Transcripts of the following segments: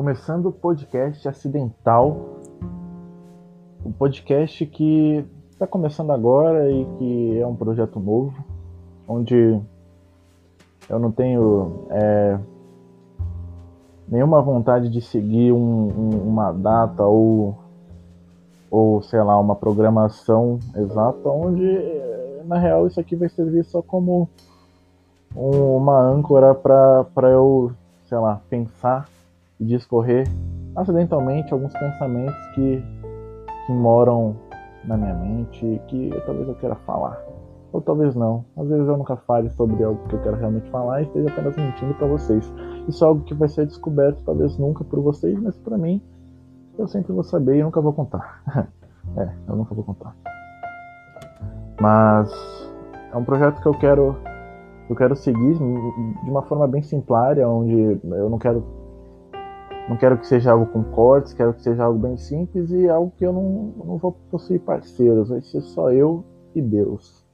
começando o podcast acidental, um podcast que está começando agora e que é um projeto novo, onde eu não tenho é, nenhuma vontade de seguir um, um, uma data ou, ou, sei lá, uma programação exata, onde na real isso aqui vai servir só como uma âncora para eu, sei lá, pensar e discorrer acidentalmente alguns pensamentos que, que moram na minha mente que talvez eu queira falar. Ou talvez não. Às vezes eu nunca fale sobre algo que eu quero realmente falar e esteja apenas mentindo para vocês. Isso é algo que vai ser descoberto talvez nunca por vocês, mas para mim eu sempre vou saber e nunca vou contar. é, eu nunca vou contar. Mas é um projeto que eu quero eu quero seguir de uma forma bem simplária, onde eu não quero não quero que seja algo com cortes, quero que seja algo bem simples e algo que eu não, não vou possuir parceiros, vai ser só eu e Deus.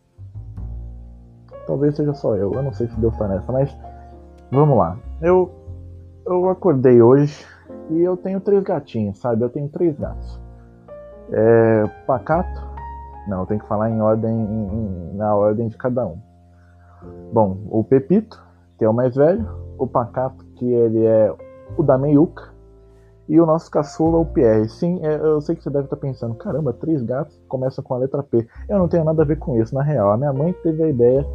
Talvez seja só eu, eu não sei se Deus tá nessa, mas vamos lá. Eu, eu acordei hoje e eu tenho três gatinhos, sabe? Eu tenho três gatos. É, pacato, não, eu tenho que falar em ordem, em, em, na ordem de cada um. Bom, o Pepito, que é o mais velho, o Pacato, que ele é o da meiuca, e o nosso caçula, o Pierre. Sim, é, eu sei que você deve estar pensando, caramba, três gatos começam com a letra P. Eu não tenho nada a ver com isso, na real. A minha mãe teve a ideia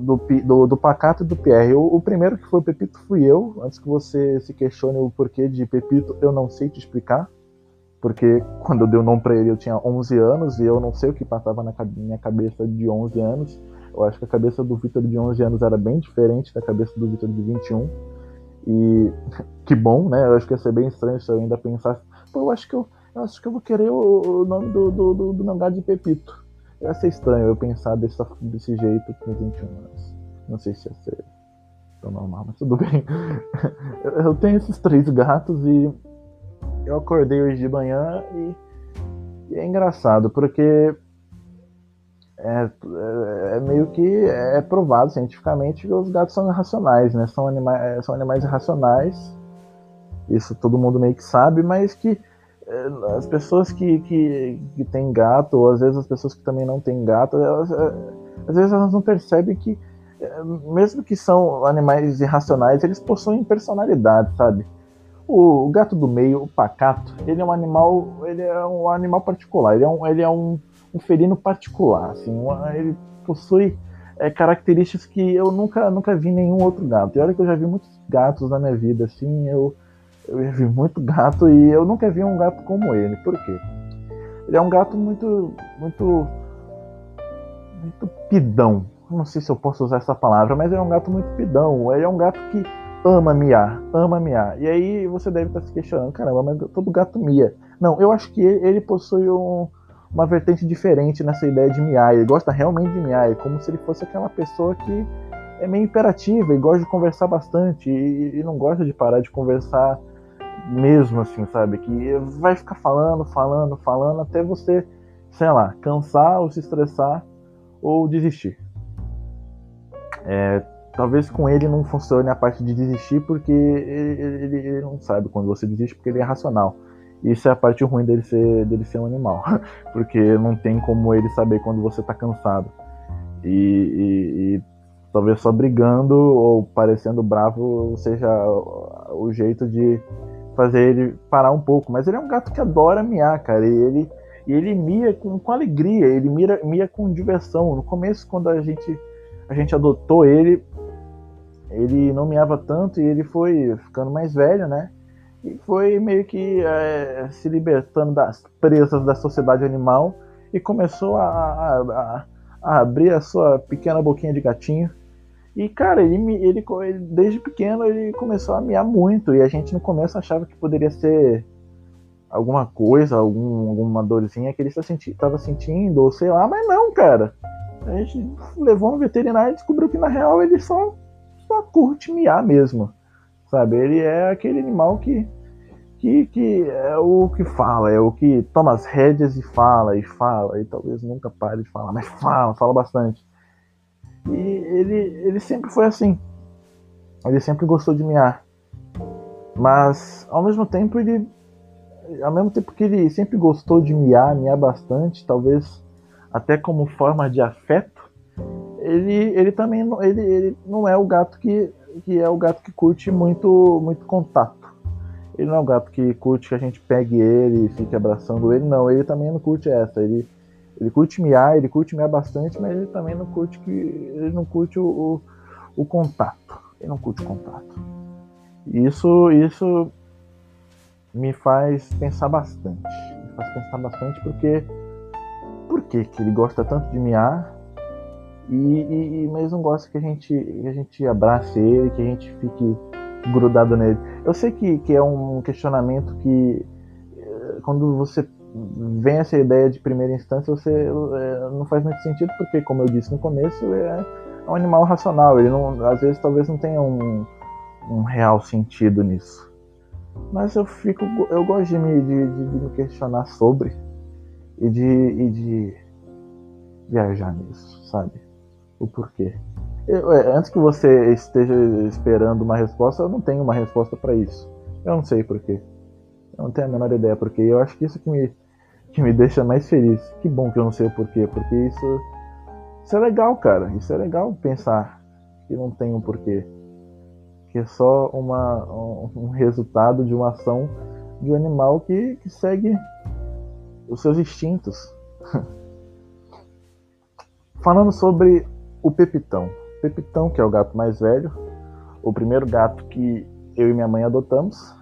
do, do, do Pacato e do Pierre. O, o, primeiro que foi o Pepito fui eu. Antes que você se questione o porquê de Pepito, eu não sei te explicar. Porque quando eu dei o nome para ele eu tinha 11 anos e eu não sei o que passava na minha cabeça de 11 anos. Eu acho que a cabeça do Vitor de 11 anos era bem diferente da cabeça do Vitor de 21. E que bom, né? Eu acho que ia ser bem estranho se eu ainda pensasse, pô, eu acho que eu, eu acho que eu vou querer o, o nome do, do, do, do mangá de Pepito. Ia ser estranho eu pensar dessa, desse jeito com 21 anos. Não sei se ia ser tão normal, mas tudo bem. Eu tenho esses três gatos e eu acordei hoje de manhã e, e é engraçado, porque é, é, é, meio que é provado cientificamente que os gatos são irracionais, né? São animais, é, são animais irracionais. Isso todo mundo meio que sabe, mas que é, as pessoas que, que, que têm gato, ou às vezes as pessoas que também não têm gato, elas, às vezes elas não percebem que, mesmo que são animais irracionais, eles possuem personalidade, sabe? O, o gato do meio, o pacato, ele é um animal, ele é um animal particular, ele é um, ele é um um felino particular. Assim, uma, ele possui é, características que eu nunca, nunca vi nenhum outro gato. E olha que eu já vi muitos gatos na minha vida, assim, eu, eu já vi muito gato e eu nunca vi um gato como ele. Por quê? Ele é um gato muito, muito, muito pidão. Não sei se eu posso usar essa palavra, mas ele é um gato muito pidão. Ele é um gato que ama miar, ama miar. E aí você deve estar se questionando, caramba, mas todo gato mia. Não, eu acho que ele, ele possui um, uma vertente diferente nessa ideia de miar. Ele gosta realmente de é como se ele fosse aquela pessoa que é meio imperativa e gosta de conversar bastante e, e não gosta de parar de conversar mesmo, assim, sabe? Que vai ficar falando, falando, falando até você, sei lá, cansar ou se estressar ou desistir. É, talvez com ele não funcione a parte de desistir porque ele, ele, ele não sabe quando você desiste porque ele é racional. Isso é a parte ruim dele ser, dele ser um animal, porque não tem como ele saber quando você tá cansado. E, e, e talvez só brigando ou parecendo bravo seja o jeito de fazer ele parar um pouco. Mas ele é um gato que adora miar, cara. E ele, e ele mia com, com alegria, ele mia, mia com diversão. No começo, quando a gente, a gente adotou ele, ele não miava tanto e ele foi ficando mais velho, né? E foi meio que é, se libertando das presas da sociedade animal e começou a, a, a, abrir a sua pequena boquinha de gatinho. E cara, ele, ele, ele, desde pequeno ele começou a miar muito e a gente no começo achava que poderia ser alguma coisa, algum, alguma dorzinha que ele estava sentindo, ou sei lá, mas não, cara. A gente levou no veterinário e descobriu que na real ele só, só curte miar mesmo sabe? Ele é aquele animal que, que, que é o que fala, é o que toma as rédeas e fala, e fala, e talvez nunca pare de falar, mas fala, fala bastante. E ele, ele sempre foi assim. Ele sempre gostou de miar. Mas ao mesmo tempo ele ao mesmo tempo que ele sempre gostou de miar, miar bastante, talvez até como forma de afeto, ele, ele também ele, ele não é o gato que, que é o gato que curte muito muito contato. Ele não é o gato que curte que a gente pegue ele e fique abraçando ele, não. Ele também não curte essa. Ele, ele curte miar, ele curte miar bastante, mas ele também não curte que ele não curte o, o, o contato. Ele não curte o contato. Isso, isso me faz pensar bastante. Me faz pensar bastante porque por que ele gosta tanto de miar e, e, e mas não que a gente que a gente abrace ele, que a gente fique grudado nele. Eu sei que, que é um questionamento que eh, quando você vem essa ideia de primeira instância, você é, não faz muito sentido porque, como eu disse no começo, é um animal racional. Ele não, às vezes talvez não tenha um, um real sentido nisso. Mas eu fico, eu gosto de me, de, de me questionar sobre e de, e de viajar nisso, sabe? O porquê. Eu, é, antes que você esteja esperando uma resposta, eu não tenho uma resposta para isso. Eu não sei porquê. Eu não tenho a menor ideia porquê. Eu acho que isso que me, que me deixa mais feliz. Que bom que eu não sei o porquê, porque isso, isso é legal, cara. Isso é legal pensar que não tem um porquê que é só uma, um resultado de uma ação de um animal que, que segue os seus instintos. Falando sobre o Pepitão. Pepitão, que é o gato mais velho, o primeiro gato que eu e minha mãe adotamos,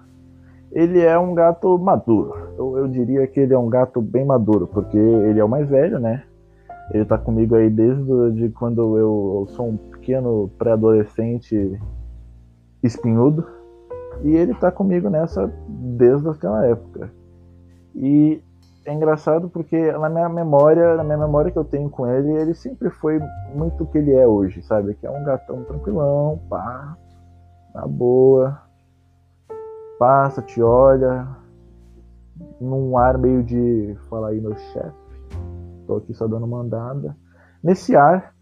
ele é um gato maduro. Eu, eu diria que ele é um gato bem maduro, porque ele é o mais velho, né? Ele tá comigo aí desde de quando eu, eu sou um pequeno pré-adolescente espinhudo. E ele tá comigo nessa desde aquela época. E é engraçado porque na minha memória, na minha memória que eu tenho com ele, ele sempre foi muito o que ele é hoje, sabe? Que é um gatão tranquilão, pá, na boa, passa, te olha, num ar meio de fala aí meu chefe, tô aqui só dando mandada. Nesse ar,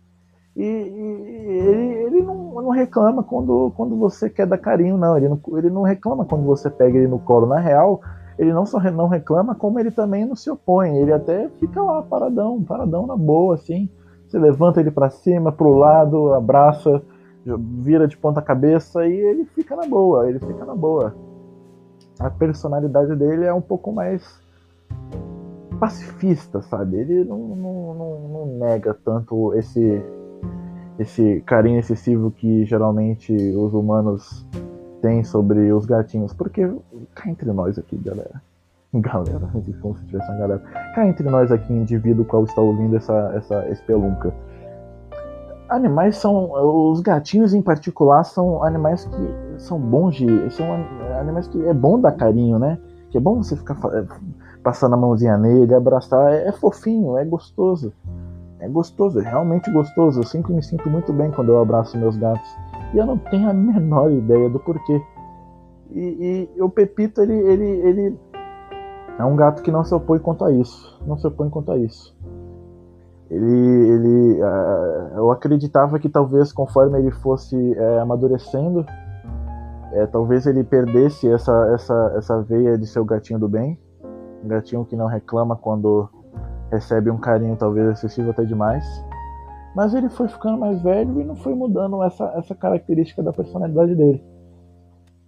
e, e ele, ele não, não, reclama quando, quando você quer dar carinho, não. Ele, não. ele não reclama quando você pega ele no colo. Na real, ele não só não reclama, como ele também não se opõe. Ele até fica lá paradão, paradão na boa, assim. Você levanta ele para cima, pro lado, abraça, vira de ponta cabeça e ele fica na boa, ele fica na boa. A personalidade dele é um pouco mais pacifista, sabe? Ele não, não, não, não nega tanto esse esse carinho excessivo que geralmente os humanos têm sobre os gatinhos. Porque cá entre nós aqui, galera. Galera, como se tivesse uma galera. Cá entre nós aqui, indivíduo qual está ouvindo essa, essa espelunca. Animais são. Os gatinhos em particular são animais que são bons de. São animais que é bom dar carinho, né? Que é bom você ficar passando a mãozinha nele, abraçar. É, é fofinho, é gostoso é gostoso, é realmente gostoso. Eu sempre me sinto muito bem quando eu abraço meus gatos. E eu não tenho a menor ideia do porquê. E, e o Pepito, ele, ele, ele é um gato que não se opõe quanto a isso. Não se opõe quanto a isso. Ele, ele uh, eu acreditava que talvez conforme ele fosse uh, amadurecendo, uh, talvez ele perdesse essa, essa, essa veia de ser o gatinho do bem. Um gatinho que não reclama quando recebe um carinho talvez excessivo até demais. Mas ele foi ficando mais velho e não foi mudando essa, essa característica da personalidade dele.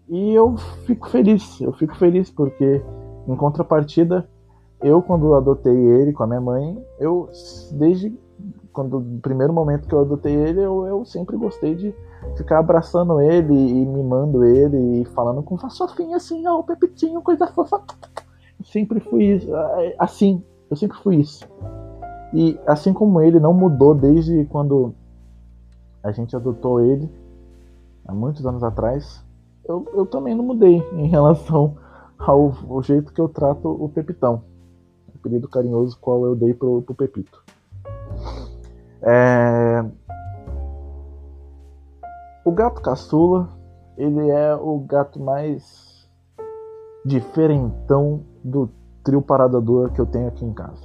E eu fico feliz, eu fico feliz porque, em contrapartida, eu quando adotei ele com a minha mãe, eu desde quando o primeiro momento que eu adotei ele, eu, eu sempre gostei de ficar abraçando ele e mimando ele e falando com fofinha assim, ó, oh, Pepitinho, coisa fofa. sempre fui assim, eu sempre fui isso. E assim como ele não mudou desde quando a gente adotou ele, há muitos anos atrás, eu, eu também não mudei em relação ao, ao, jeito que eu trato o Pepitão. O apelido carinhoso qual eu dei pro, pro Pepito. É... O gato caçula, ele é o gato mais diferentão do trio paradador que eu tenho aqui em casa.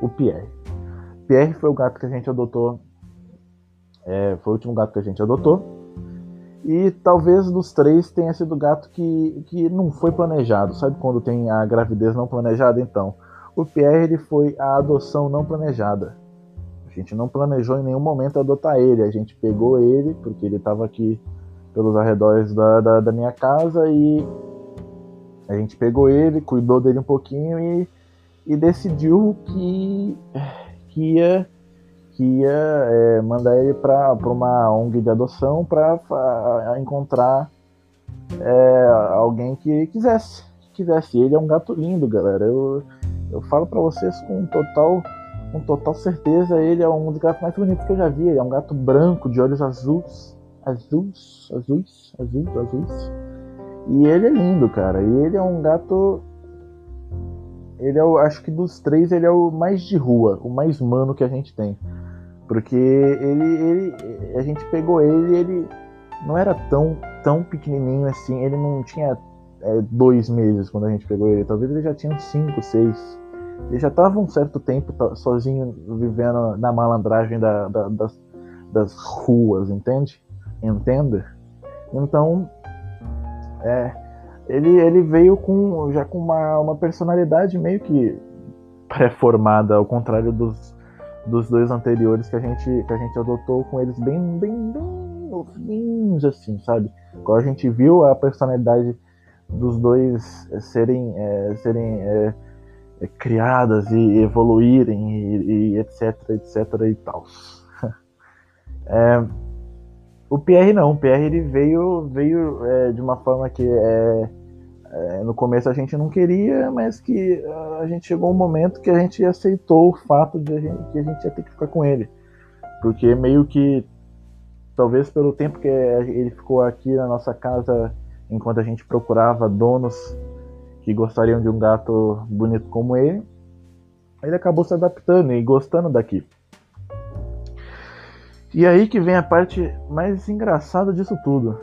O Pierre. Pierre foi o gato que a gente adotou. É, foi o último gato que a gente adotou. E talvez dos três tenha sido o gato que, que não foi planejado. Sabe quando tem a gravidez não planejada? Então, o Pierre ele foi a adoção não planejada. A gente não planejou em nenhum momento adotar ele. A gente pegou ele, porque ele estava aqui pelos arredores da, da, da, minha casa, e a gente pegou ele, cuidou dele um pouquinho e, e decidiu que, que ia que ia é, mandar ele para uma ONG de adoção para encontrar é, alguém que quisesse. Quisesse. Ele é um gato lindo, galera. Eu, eu falo para vocês com total, com total certeza, ele é um dos gatos mais bonitos que eu já vi. Ele é um gato branco, de olhos azuis. Azuis, azuis, azuis, azuis. E ele é lindo, cara. E ele é um gato ele é o, acho que dos três ele é o mais de rua, o mais humano que a gente tem. Porque ele, ele a gente pegou ele ele não era tão, tão pequenininho assim, ele não tinha é, dois meses quando a gente pegou ele, talvez ele já tinha cinco, seis. Ele já estava um certo tempo sozinho vivendo na malandragem da, da, das, das ruas, entende? Entenda? Então, é, ele, ele veio com já com uma, uma personalidade meio que pré-formada, ao contrário dos, dos dois anteriores que a gente que a gente adotou com eles bem bem bem novinhos assim, sabe? Quando a gente viu a personalidade dos dois é, serem é, serem é, criadas e evoluírem e, e, etc etc e tal. É, o Pierre não, o Pierre ele veio veio de uma forma que é é, no começo a gente não queria, mas que ah, a gente chegou um momento que a gente aceitou o fato de a gente, que a gente ia ter que ficar com ele. Porque meio que, talvez pelo tempo que ele ficou aqui na nossa casa, enquanto a gente procurava donos que gostariam de um gato bonito como ele, ele acabou se adaptando e gostando daqui. E aí que vem a parte mais engraçada disso tudo.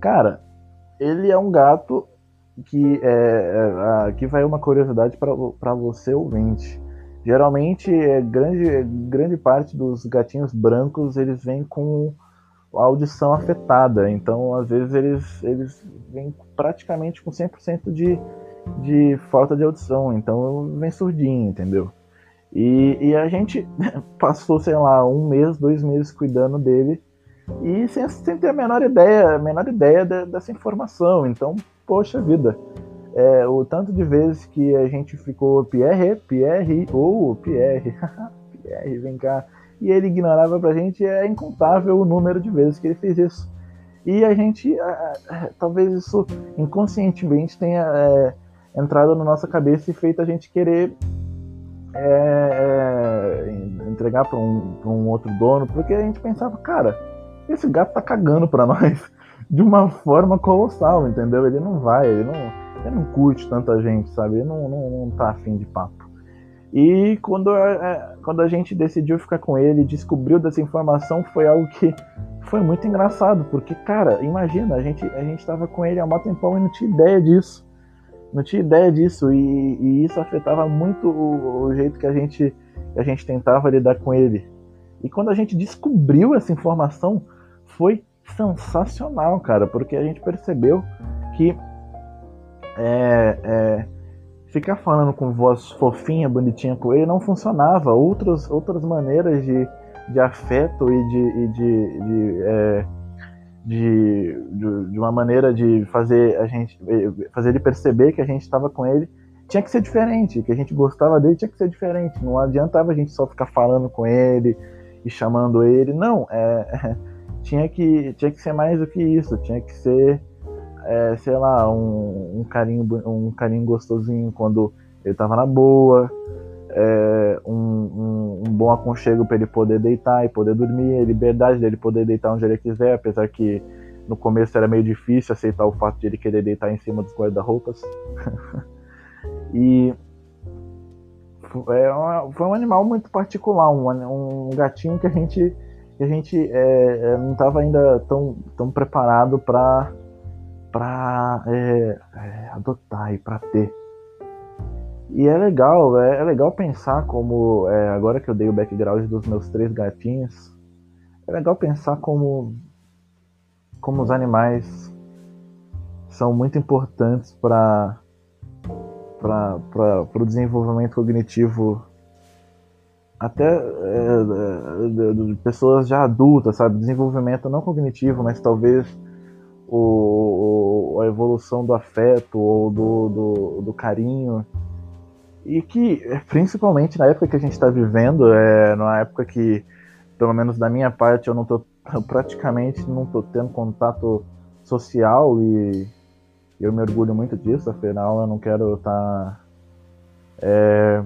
Cara, ele é um gato que é, é, aqui vai uma curiosidade para você ouvinte. Geralmente, é grande, grande parte dos gatinhos brancos eles vêm com a audição afetada, então às vezes eles, eles vêm praticamente com 100% de, de falta de audição, então vem surdinho, entendeu? E, e a gente passou, sei lá, um mês, dois meses cuidando dele e sem, sem ter a menor ideia, a menor ideia de, dessa informação. Então, poxa vida, é, o tanto de vezes que a gente ficou Pierre, Pierre, ou Pierre, Pierre, vem cá, e ele ignorava pra gente, é incontável o número de vezes que ele fez isso. E a gente, talvez isso inconscientemente tenha é, entrado na nossa cabeça e feito a gente querer é, é, entregar para um, um outro dono, porque a gente pensava, cara, esse gato tá cagando pra nós de uma forma colossal, entendeu? Ele não vai, ele não, ele não curte tanta gente, sabe? Ele não, não, não tá afim de papo. E quando a, é, quando a gente decidiu ficar com ele, descobriu dessa informação, foi algo que foi muito engraçado, porque, cara, imagina, a gente, a gente tava com ele há um tempão e não tinha ideia disso. Não tinha ideia disso, e, e isso afetava muito o, o, jeito que a gente, que a gente tentava lidar com ele. E quando a gente descobriu essa informação, foi sensacional, cara, porque a gente percebeu que é, é, ficar falando com voz fofinha, bonitinha com ele não funcionava. Outros, outras maneiras de, de afeto e de, e de, de, é, de, de, uma maneira de fazer a gente fazer ele perceber que a gente estava com ele tinha que ser diferente, que a gente gostava dele tinha que ser diferente. Não adiantava a gente só ficar falando com ele e chamando ele. Não, é tinha que, tinha que ser mais do que isso, tinha que ser, é, sei lá, um, um, carinho, um carinho gostosinho quando ele tava na boa, é, um, um, um, bom aconchego para ele poder deitar e poder dormir, a liberdade dele poder deitar onde ele quiser, apesar que no começo era meio difícil aceitar o fato de ele querer deitar em cima dos guarda-roupas. e é foi um animal muito particular, um, um gatinho que a gente que a gente é, é não estava ainda tão, tão preparado para para é, é, adotar e para ter. E é legal, é, é legal pensar como é, agora que eu dei o background dos meus três gatinhos, é legal pensar como como os animais são muito importantes para para o desenvolvimento cognitivo até é, de, de, pessoas já adultas, sabe? Desenvolvimento não cognitivo, mas talvez o, a evolução do afeto ou do, do, do carinho. E que, principalmente na época que a gente está vivendo, é numa época que, pelo menos da minha parte, eu não tô eu praticamente não tô tendo contato social e eu me orgulho muito disso, afinal eu não quero estar tá, é,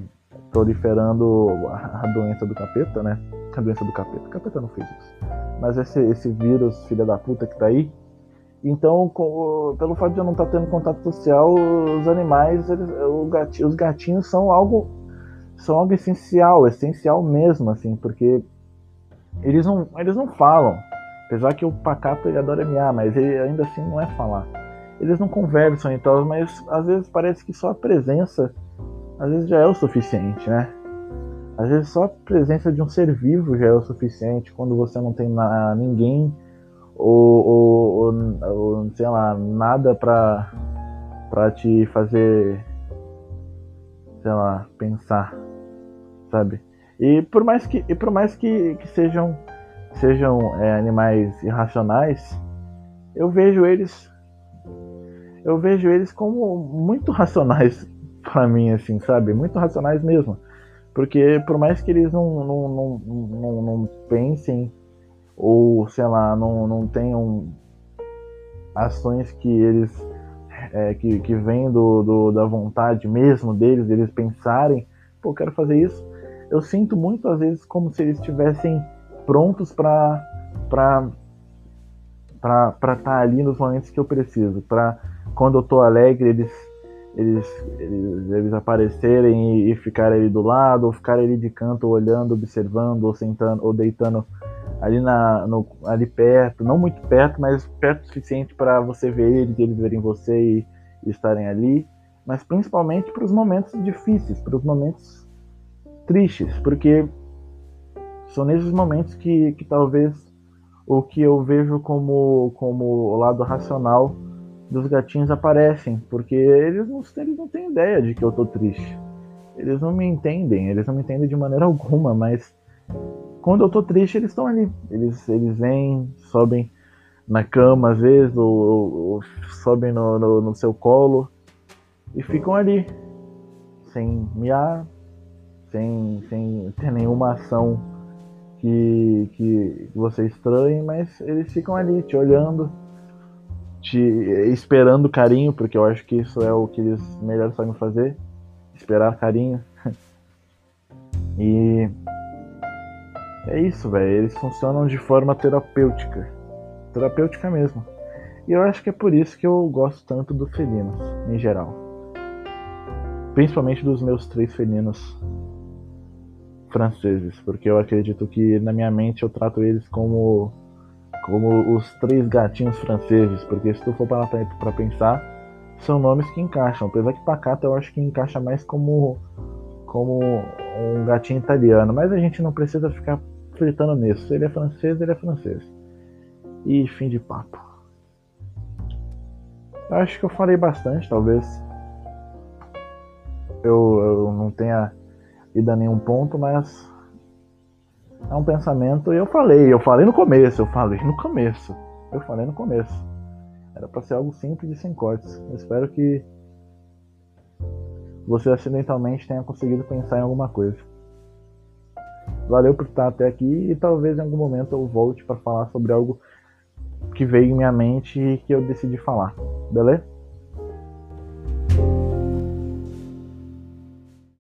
proliferando a doença do capeta, né? A doença do capeta. O capeta não fez isso. Mas esse, esse vírus, filha da puta, que tá aí. Então, com, pelo fato de eu não estar tá tendo contato social, os animais, eles, gatinho, os gatinhos são algo são algo essencial, essencial mesmo, assim, porque eles não, eles não falam. Apesar que o pacato ele adora miar, mas ele ainda assim não é falar eles não conversam e tal, mas às vezes parece que só a presença às vezes já é o suficiente, né? Às vezes só a presença de um ser vivo já é o suficiente quando você não tem na, ninguém ou, ou, ou, ou, sei lá, nada pra, pra te fazer, sei lá, pensar, sabe? E por mais que, e por mais que, que sejam, sejam é, animais irracionais, eu vejo eles eu vejo eles como muito racionais para mim, assim, sabe? Muito racionais mesmo. Porque por mais que eles não, não, não, não, não pensem ou, sei lá, não, não tenham ações que eles é, que, que vêm do, do, da vontade mesmo deles, eles pensarem, pô, quero fazer isso. Eu sinto muito às vezes como se eles estivessem prontos para para para estar tá ali nos momentos que eu preciso, para quando eu tô alegre, eles, eles, eles, eles aparecerem e, e ficarem ali do lado, ou ficarem ali de canto, olhando, observando, ou sentando, ou deitando ali, na, no, ali perto, não muito perto, mas perto o suficiente para você ver eles, eles verem você e, e estarem ali, mas principalmente para os momentos difíceis, para os momentos tristes, porque são nesses momentos que, que talvez o que eu vejo como, como o lado racional dos gatinhos aparecem, porque eles não, eles não têm ideia de que eu tô triste. Eles não me entendem, eles não me entendem de maneira alguma, mas quando eu tô triste, eles estão ali. Eles, eles vêm, sobem na cama às vezes, ou, ou sobem no, no, no, seu colo e ficam ali, sem miar, sem, sem ter nenhuma ação que, que você estranhe, mas eles ficam ali te olhando te esperando carinho, porque eu acho que isso é o que eles melhor sabem fazer, esperar carinho. e é isso, velho. Eles funcionam de forma terapêutica, terapêutica mesmo. E eu acho que é por isso que eu gosto tanto dos felinos, em geral. Principalmente dos meus três felinos franceses, porque eu acredito que na minha mente eu trato eles como como os três gatinhos franceses, porque se tu for parar para pensar, são nomes que encaixam. Apesar que Pacato eu acho que encaixa mais como, como um gatinho italiano, mas a gente não precisa ficar fritando nisso. Se ele é francês, ele é francês. E fim de papo. Eu acho que eu falei bastante, talvez eu, eu não tenha ido a nenhum ponto, mas é um pensamento. Eu falei, eu falei no começo, eu falei no começo. Eu falei no começo. Era para ser algo simples e sem cortes. Eu espero que você acidentalmente tenha conseguido pensar em alguma coisa. Valeu por estar até aqui e talvez em algum momento eu volte para falar sobre algo que veio em minha mente e que eu decidi falar. Beleza?